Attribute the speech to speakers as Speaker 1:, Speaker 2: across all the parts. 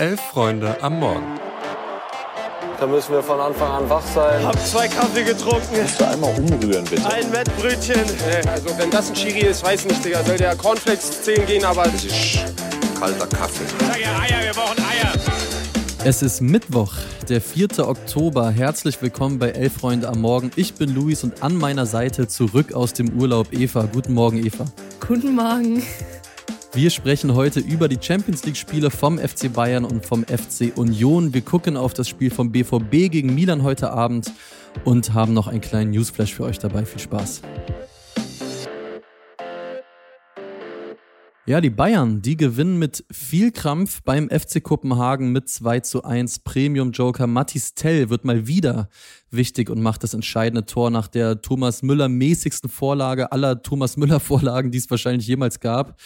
Speaker 1: Elf Freunde am Morgen.
Speaker 2: Da müssen wir von Anfang an wach sein.
Speaker 3: Hab zwei Kaffee getrunken.
Speaker 4: Kannst du einmal umrühren, bitte?
Speaker 3: Ein Wettbrötchen.
Speaker 5: Also wenn das ein Chiri ist, weiß nicht, Digga. Soll der Cornflakes 10 gehen, aber...
Speaker 6: Das ist kalter Kaffee.
Speaker 3: Sag ja Eier, wir brauchen Eier.
Speaker 7: Es ist Mittwoch, der 4. Oktober. Herzlich willkommen bei Elf Freunde am Morgen. Ich bin Luis und an meiner Seite zurück aus dem Urlaub Eva. Guten Morgen, Eva.
Speaker 8: Guten Morgen.
Speaker 7: Wir sprechen heute über die Champions League-Spiele vom FC Bayern und vom FC Union. Wir gucken auf das Spiel vom BVB gegen Milan heute Abend und haben noch einen kleinen Newsflash für euch dabei. Viel Spaß. Ja, die Bayern, die gewinnen mit viel Krampf beim FC Kopenhagen mit 2 zu 1. Premium Joker Mathis Tell wird mal wieder wichtig und macht das entscheidende Tor nach der Thomas Müller mäßigsten Vorlage aller Thomas Müller Vorlagen, die es wahrscheinlich jemals gab.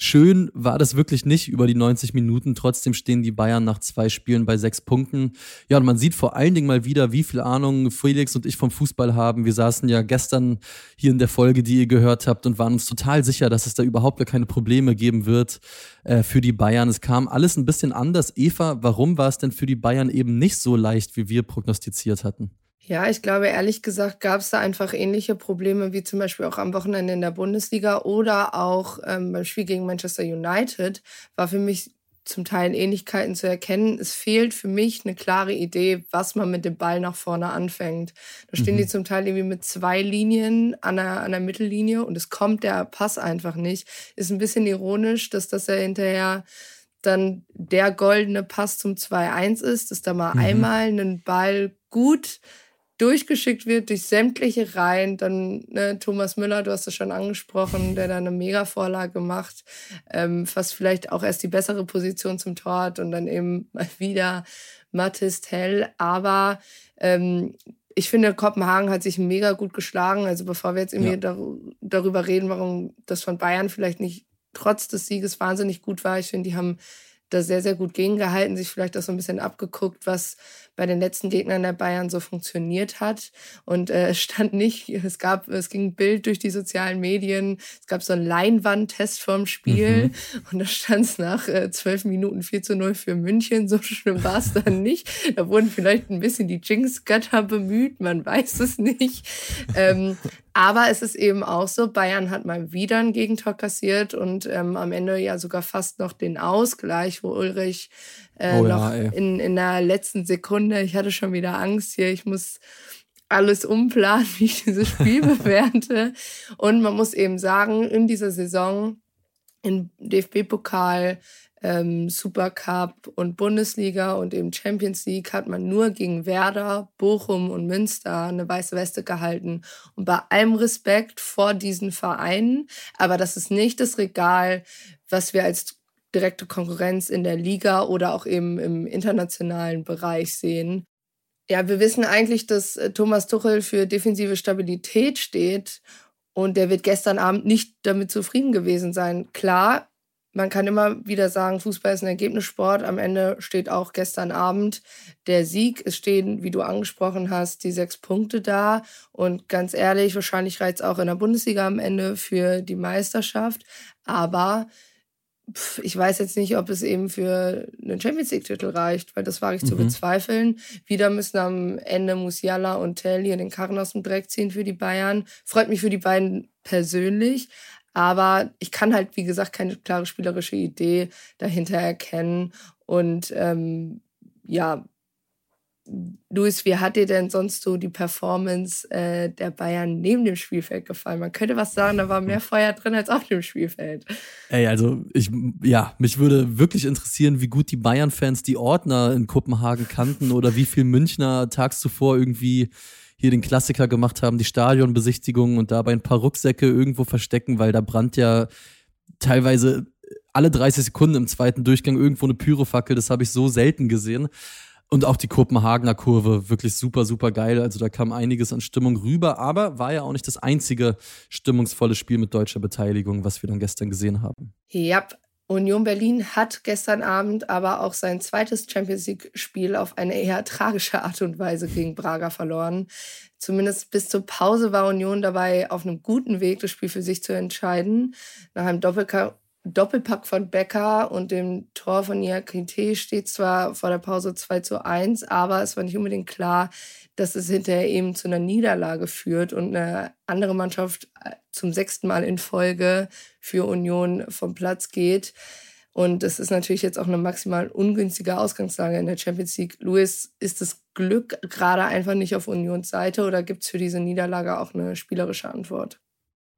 Speaker 7: Schön war das wirklich nicht über die 90 Minuten. Trotzdem stehen die Bayern nach zwei Spielen bei sechs Punkten. Ja, und man sieht vor allen Dingen mal wieder, wie viel Ahnung Felix und ich vom Fußball haben. Wir saßen ja gestern hier in der Folge, die ihr gehört habt und waren uns total sicher, dass es da überhaupt keine Probleme geben wird äh, für die Bayern. Es kam alles ein bisschen anders. Eva, warum war es denn für die Bayern eben nicht so leicht, wie wir prognostiziert hatten?
Speaker 8: Ja, ich glaube, ehrlich gesagt, gab es da einfach ähnliche Probleme wie zum Beispiel auch am Wochenende in der Bundesliga oder auch ähm, beim Spiel gegen Manchester United. War für mich zum Teil Ähnlichkeiten zu erkennen. Es fehlt für mich eine klare Idee, was man mit dem Ball nach vorne anfängt. Da stehen mhm. die zum Teil irgendwie mit zwei Linien an der, an der Mittellinie und es kommt der Pass einfach nicht. Ist ein bisschen ironisch, dass das ja hinterher dann der goldene Pass zum 2-1 ist, dass da mal mhm. einmal einen Ball gut durchgeschickt wird durch sämtliche Reihen. Dann ne, Thomas Müller, du hast es schon angesprochen, der da eine Mega-Vorlage macht, ähm, fast vielleicht auch erst die bessere Position zum Tor hat und dann eben mal wieder Mathis Tell. Aber ähm, ich finde, Kopenhagen hat sich mega gut geschlagen. Also bevor wir jetzt irgendwie ja. dar darüber reden, warum das von Bayern vielleicht nicht trotz des Sieges wahnsinnig gut war, ich finde, die haben da sehr, sehr gut gegengehalten, sich vielleicht auch so ein bisschen abgeguckt, was bei den letzten Gegnern der Bayern so funktioniert hat. Und äh, es stand nicht, es gab, es ging ein Bild durch die sozialen Medien, es gab so einen Leinwandtest vorm Spiel mhm. und da stand es nach äh, zwölf äh, Minuten 4 zu 0 für München. So schlimm war es dann nicht. Da wurden vielleicht ein bisschen die Jinx-Götter bemüht, man weiß es nicht. Ähm, aber es ist eben auch so, Bayern hat mal wieder ein Gegentor kassiert und ähm, am Ende ja sogar fast noch den Ausgleich, wo Ulrich äh, oh ja, noch in, in der letzten Sekunde, ich hatte schon wieder Angst hier, ich muss alles umplanen, wie ich dieses Spiel bewerte. Und man muss eben sagen, in dieser Saison im DFB-Pokal ähm, Supercup und Bundesliga und eben Champions League hat man nur gegen Werder, Bochum und Münster eine weiße Weste gehalten. Und bei allem Respekt vor diesen Vereinen, aber das ist nicht das Regal, was wir als direkte Konkurrenz in der Liga oder auch eben im internationalen Bereich sehen. Ja, wir wissen eigentlich, dass äh, Thomas Tuchel für defensive Stabilität steht und der wird gestern Abend nicht damit zufrieden gewesen sein. Klar, man kann immer wieder sagen, Fußball ist ein Ergebnissport. Am Ende steht auch gestern Abend der Sieg. Es stehen, wie du angesprochen hast, die sechs Punkte da. Und ganz ehrlich, wahrscheinlich reizt auch in der Bundesliga am Ende für die Meisterschaft. Aber pff, ich weiß jetzt nicht, ob es eben für einen Champions League-Titel reicht, weil das wage ich mhm. zu bezweifeln. Wieder müssen am Ende Musiala und Tell hier den Karren aus dem Dreck ziehen für die Bayern. Freut mich für die beiden persönlich. Aber ich kann halt, wie gesagt, keine klare spielerische Idee dahinter erkennen. Und ähm, ja, Luis, wie hat dir denn sonst so die Performance äh, der Bayern neben dem Spielfeld gefallen? Man könnte was sagen, da war mehr Feuer drin als auf dem Spielfeld.
Speaker 7: Ey, also ich, ja, mich würde wirklich interessieren, wie gut die Bayern-Fans die Ordner in Kopenhagen kannten oder wie viel Münchner tags zuvor irgendwie hier den Klassiker gemacht haben, die Stadionbesichtigung und dabei ein paar Rucksäcke irgendwo verstecken, weil da brannt ja teilweise alle 30 Sekunden im zweiten Durchgang irgendwo eine Pyrofackel. Das habe ich so selten gesehen. Und auch die Kopenhagener Kurve, wirklich super, super geil. Also da kam einiges an Stimmung rüber, aber war ja auch nicht das einzige stimmungsvolle Spiel mit deutscher Beteiligung, was wir dann gestern gesehen haben.
Speaker 8: Ja, Union Berlin hat gestern Abend aber auch sein zweites Champions League-Spiel auf eine eher tragische Art und Weise gegen Braga verloren. Zumindest bis zur Pause war Union dabei auf einem guten Weg, das Spiel für sich zu entscheiden. Nach einem Doppelka Doppelpack von Becker und dem Tor von Niakite steht zwar vor der Pause 2 zu 1, aber es war nicht unbedingt klar, dass es hinterher eben zu einer Niederlage führt und eine andere Mannschaft äh, zum sechsten Mal in Folge für Union vom Platz geht. Und das ist natürlich jetzt auch eine maximal ungünstige Ausgangslage in der Champions League. Luis, ist das Glück gerade einfach nicht auf Unions Seite oder gibt es für diese Niederlage auch eine spielerische Antwort?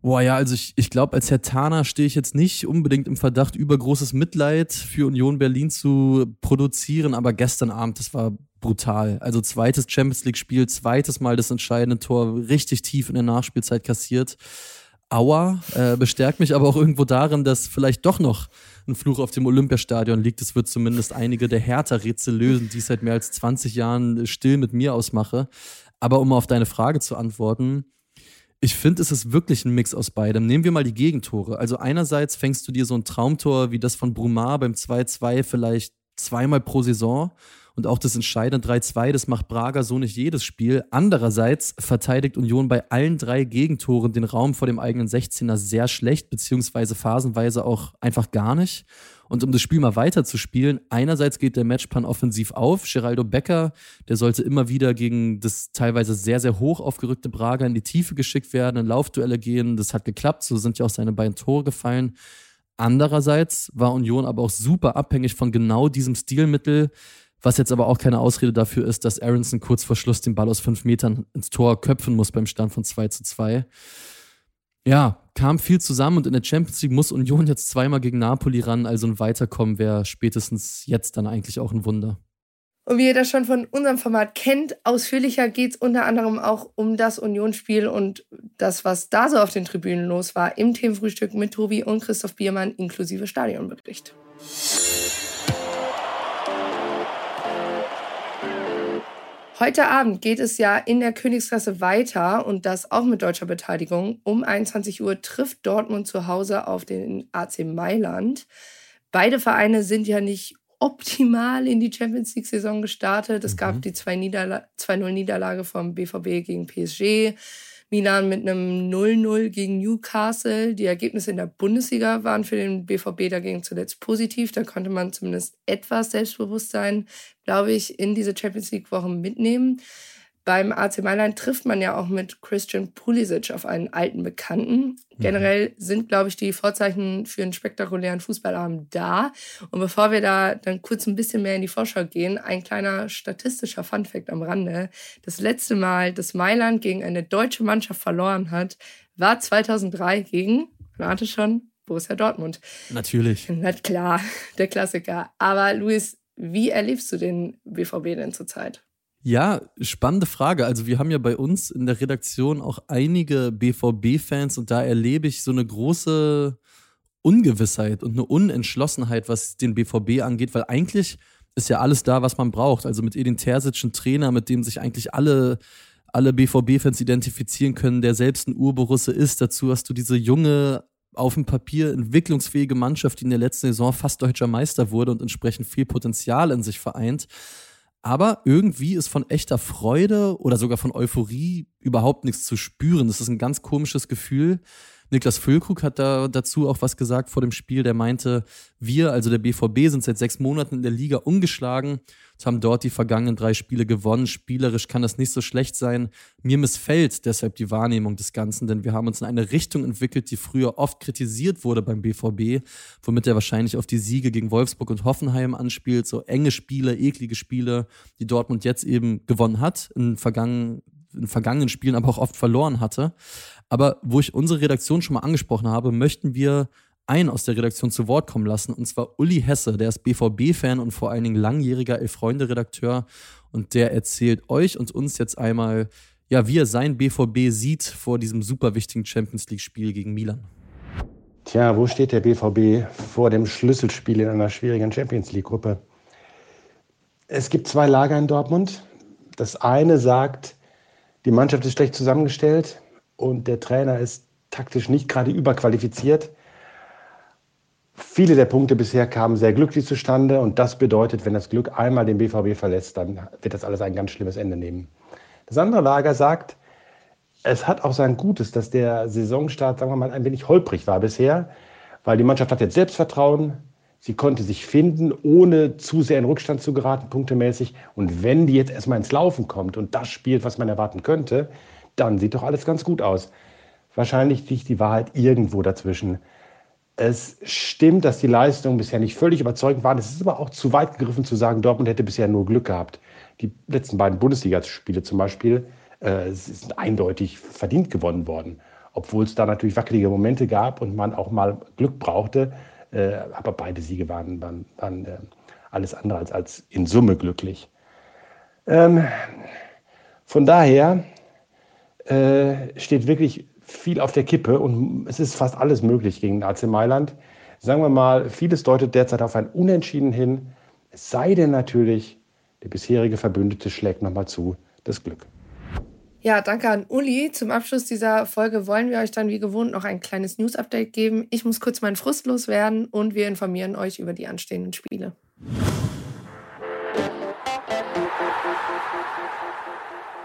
Speaker 7: Boah, ja, also ich, ich glaube, als Herr Tana stehe ich jetzt nicht unbedingt im Verdacht, übergroßes Mitleid für Union Berlin zu produzieren, aber gestern Abend, das war brutal. Also zweites Champions League-Spiel, zweites Mal das entscheidende Tor, richtig tief in der Nachspielzeit kassiert. Aua, äh, bestärkt mich aber auch irgendwo darin, dass vielleicht doch noch ein Fluch auf dem Olympiastadion liegt. Es wird zumindest einige der Hertha-Rätsel lösen, die ich seit mehr als 20 Jahren still mit mir ausmache. Aber um auf deine Frage zu antworten, ich finde, es ist wirklich ein Mix aus beidem. Nehmen wir mal die Gegentore. Also einerseits fängst du dir so ein Traumtor wie das von Brumar beim 2-2 vielleicht zweimal pro Saison und auch das entscheidende 3-2, das macht Braga so nicht jedes Spiel. Andererseits verteidigt Union bei allen drei Gegentoren den Raum vor dem eigenen 16er sehr schlecht, beziehungsweise phasenweise auch einfach gar nicht. Und um das Spiel mal weiter zu spielen, einerseits geht der Matchplan offensiv auf. Geraldo Becker, der sollte immer wieder gegen das teilweise sehr, sehr hoch aufgerückte Braga in die Tiefe geschickt werden, in Laufduelle gehen. Das hat geklappt, so sind ja auch seine beiden Tore gefallen. Andererseits war Union aber auch super abhängig von genau diesem Stilmittel, was jetzt aber auch keine Ausrede dafür ist, dass Aronson kurz vor Schluss den Ball aus fünf Metern ins Tor köpfen muss beim Stand von 2 zu 2. Ja, kam viel zusammen und in der Champions League muss Union jetzt zweimal gegen Napoli ran, also ein Weiterkommen wäre spätestens jetzt dann eigentlich auch ein Wunder.
Speaker 8: Und wie ihr das schon von unserem Format kennt, ausführlicher geht es unter anderem auch um das Unionsspiel und das, was da so auf den Tribünen los war, im Themenfrühstück mit Tobi und Christoph Biermann inklusive Stadionbericht. Heute Abend geht es ja in der Königsklasse weiter und das auch mit deutscher Beteiligung. Um 21 Uhr trifft Dortmund zu Hause auf den AC Mailand. Beide Vereine sind ja nicht optimal in die Champions League-Saison gestartet. Es gab mhm. die 2-0-Niederlage vom BVB gegen PSG. Milan mit einem 0-0 gegen Newcastle. Die Ergebnisse in der Bundesliga waren für den BVB dagegen zuletzt positiv. Da konnte man zumindest etwas Selbstbewusstsein, glaube ich, in diese Champions League-Woche mitnehmen. Beim AC Mailand trifft man ja auch mit Christian Pulisic auf einen alten Bekannten. Mhm. Generell sind, glaube ich, die Vorzeichen für einen spektakulären Fußballabend da. Und bevor wir da dann kurz ein bisschen mehr in die Vorschau gehen, ein kleiner statistischer Funfact am Rande. Das letzte Mal, dass Mailand gegen eine deutsche Mannschaft verloren hat, war 2003 gegen, rate schon, Borussia Dortmund.
Speaker 7: Natürlich.
Speaker 8: Na klar, der Klassiker. Aber Luis, wie erlebst du den BVB denn zurzeit?
Speaker 7: Ja, spannende Frage. Also wir haben ja bei uns in der Redaktion auch einige BVB-Fans und da erlebe ich so eine große Ungewissheit und eine Unentschlossenheit, was den BVB angeht, weil eigentlich ist ja alles da, was man braucht. Also mit Edin Terzic ein Trainer, mit dem sich eigentlich alle alle BVB-Fans identifizieren können, der selbst ein Urborusse ist. Dazu hast du diese junge, auf dem Papier entwicklungsfähige Mannschaft, die in der letzten Saison fast deutscher Meister wurde und entsprechend viel Potenzial in sich vereint. Aber irgendwie ist von echter Freude oder sogar von Euphorie überhaupt nichts zu spüren. Das ist ein ganz komisches Gefühl. Niklas Füllkrug hat da dazu auch was gesagt vor dem Spiel. Der meinte, wir, also der BVB, sind seit sechs Monaten in der Liga ungeschlagen haben dort die vergangenen drei Spiele gewonnen. Spielerisch kann das nicht so schlecht sein. Mir missfällt deshalb die Wahrnehmung des Ganzen, denn wir haben uns in eine Richtung entwickelt, die früher oft kritisiert wurde beim BVB, womit er wahrscheinlich auf die Siege gegen Wolfsburg und Hoffenheim anspielt. So enge Spiele, eklige Spiele, die Dortmund jetzt eben gewonnen hat, in vergangenen in vergangenen Spielen aber auch oft verloren hatte. Aber wo ich unsere Redaktion schon mal angesprochen habe, möchten wir einen aus der Redaktion zu Wort kommen lassen, und zwar Uli Hesse, der ist BVB-Fan und vor allen Dingen langjähriger Elf-Freunde-Redakteur. Und der erzählt euch und uns jetzt einmal, ja, wie er sein BVB sieht vor diesem super wichtigen Champions League-Spiel gegen Milan.
Speaker 1: Tja, wo steht der BVB vor dem Schlüsselspiel in einer schwierigen Champions League-Gruppe? Es gibt zwei Lager in Dortmund. Das eine sagt, die Mannschaft ist schlecht zusammengestellt und der Trainer ist taktisch nicht gerade überqualifiziert. Viele der Punkte bisher kamen sehr glücklich zustande und das bedeutet, wenn das Glück einmal den BVB verlässt, dann wird das alles ein ganz schlimmes Ende nehmen. Das andere Lager sagt, es hat auch sein Gutes, dass der Saisonstart, sagen wir mal, ein wenig holprig war bisher, weil die Mannschaft hat jetzt Selbstvertrauen. Sie konnte sich finden, ohne zu sehr in Rückstand zu geraten, punktemäßig. Und wenn die jetzt erstmal ins Laufen kommt und das spielt, was man erwarten könnte, dann sieht doch alles ganz gut aus. Wahrscheinlich liegt die Wahrheit irgendwo dazwischen. Es stimmt, dass die Leistungen bisher nicht völlig überzeugend waren. Es ist aber auch zu weit gegriffen zu sagen, Dortmund hätte bisher nur Glück gehabt. Die letzten beiden Bundesligaspiele zum Beispiel äh, sind eindeutig verdient gewonnen worden. Obwohl es da natürlich wackelige Momente gab und man auch mal Glück brauchte. Äh, aber beide Siege waren, waren, waren äh, alles andere als, als in Summe glücklich. Ähm, von daher äh, steht wirklich viel auf der Kippe und es ist fast alles möglich gegen AC Mailand. Sagen wir mal, vieles deutet derzeit auf ein Unentschieden hin. Es sei denn natürlich, der bisherige Verbündete schlägt nochmal zu. Das Glück.
Speaker 8: Ja, danke an Uli. Zum Abschluss dieser Folge wollen wir euch dann wie gewohnt noch ein kleines News-Update geben. Ich muss kurz meinen Frust loswerden und wir informieren euch über die anstehenden Spiele.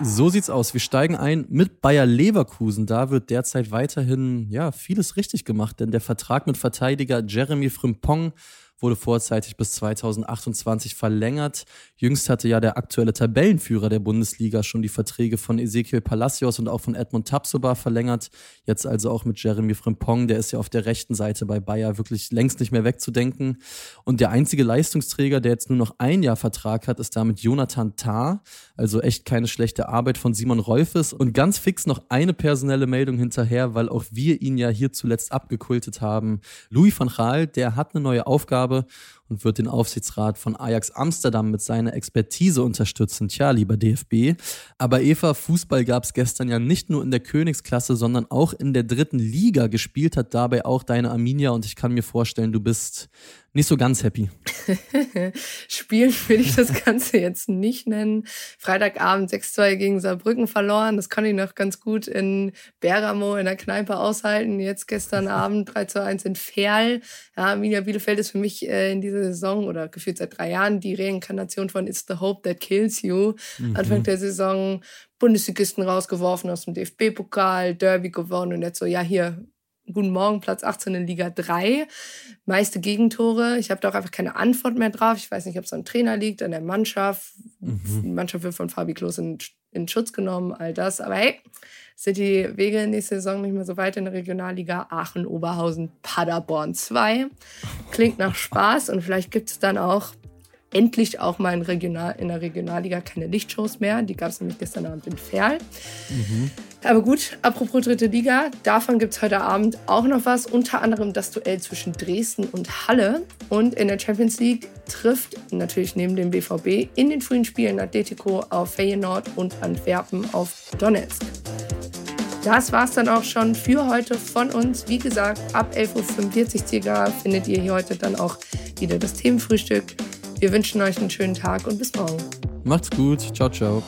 Speaker 7: So sieht's aus. Wir steigen ein mit Bayer Leverkusen. Da wird derzeit weiterhin ja vieles richtig gemacht, denn der Vertrag mit Verteidiger Jeremy Frimpong wurde vorzeitig bis 2028 verlängert. Jüngst hatte ja der aktuelle Tabellenführer der Bundesliga schon die Verträge von Ezekiel Palacios und auch von Edmund Tapsoba verlängert. Jetzt also auch mit Jeremy Frimpong, der ist ja auf der rechten Seite bei Bayer wirklich längst nicht mehr wegzudenken. Und der einzige Leistungsträger, der jetzt nur noch ein Jahr Vertrag hat, ist damit Jonathan Tah. Also echt keine schlechte Arbeit von Simon Rolfes. Und ganz fix noch eine personelle Meldung hinterher, weil auch wir ihn ja hier zuletzt abgekultet haben. Louis van Gaal, der hat eine neue Aufgabe habe und wird den Aufsichtsrat von Ajax Amsterdam mit seiner Expertise unterstützen. Tja, lieber DFB. Aber Eva, Fußball gab es gestern ja nicht nur in der Königsklasse, sondern auch in der dritten Liga. Gespielt hat dabei auch deine Arminia und ich kann mir vorstellen, du bist nicht so ganz happy.
Speaker 8: Spielen will ich das Ganze jetzt nicht nennen. Freitagabend 6-2 gegen Saarbrücken verloren. Das kann ich noch ganz gut in Bergamo in der Kneipe aushalten. Jetzt gestern Abend 3-1 in Ferl. Ja, Arminia Bielefeld ist für mich äh, in dieser Saison oder gefühlt seit drei Jahren die Reinkarnation von It's the Hope That Kills You. Mhm. Anfang der Saison Bundesligisten rausgeworfen aus dem DFB-Pokal, Derby gewonnen und jetzt so, ja, hier Guten Morgen, Platz 18 in Liga 3. Meiste Gegentore. Ich habe da auch einfach keine Antwort mehr drauf. Ich weiß nicht, ob es an Trainer liegt, an der Mannschaft. Mhm. Die Mannschaft wird von Fabi Klos in, in Schutz genommen, all das. Aber hey, sind die Wege nächste Saison nicht mehr so weit in der Regionalliga Aachen, Oberhausen, Paderborn 2. Klingt nach Spaß und vielleicht gibt es dann auch endlich auch mal in, Regional, in der Regionalliga keine Lichtshows mehr. Die gab es nämlich gestern Abend in Ferl. Mhm. Aber gut, apropos dritte Liga, davon gibt es heute Abend auch noch was. Unter anderem das Duell zwischen Dresden und Halle. Und in der Champions League trifft natürlich neben dem BVB in den frühen Spielen Atletico auf Feyenoord und Antwerpen auf Donetsk. Das war es dann auch schon für heute von uns. Wie gesagt, ab 11.45 Uhr findet ihr hier heute dann auch wieder das Themenfrühstück. Wir wünschen euch einen schönen Tag und bis morgen.
Speaker 7: Macht's gut. Ciao, ciao.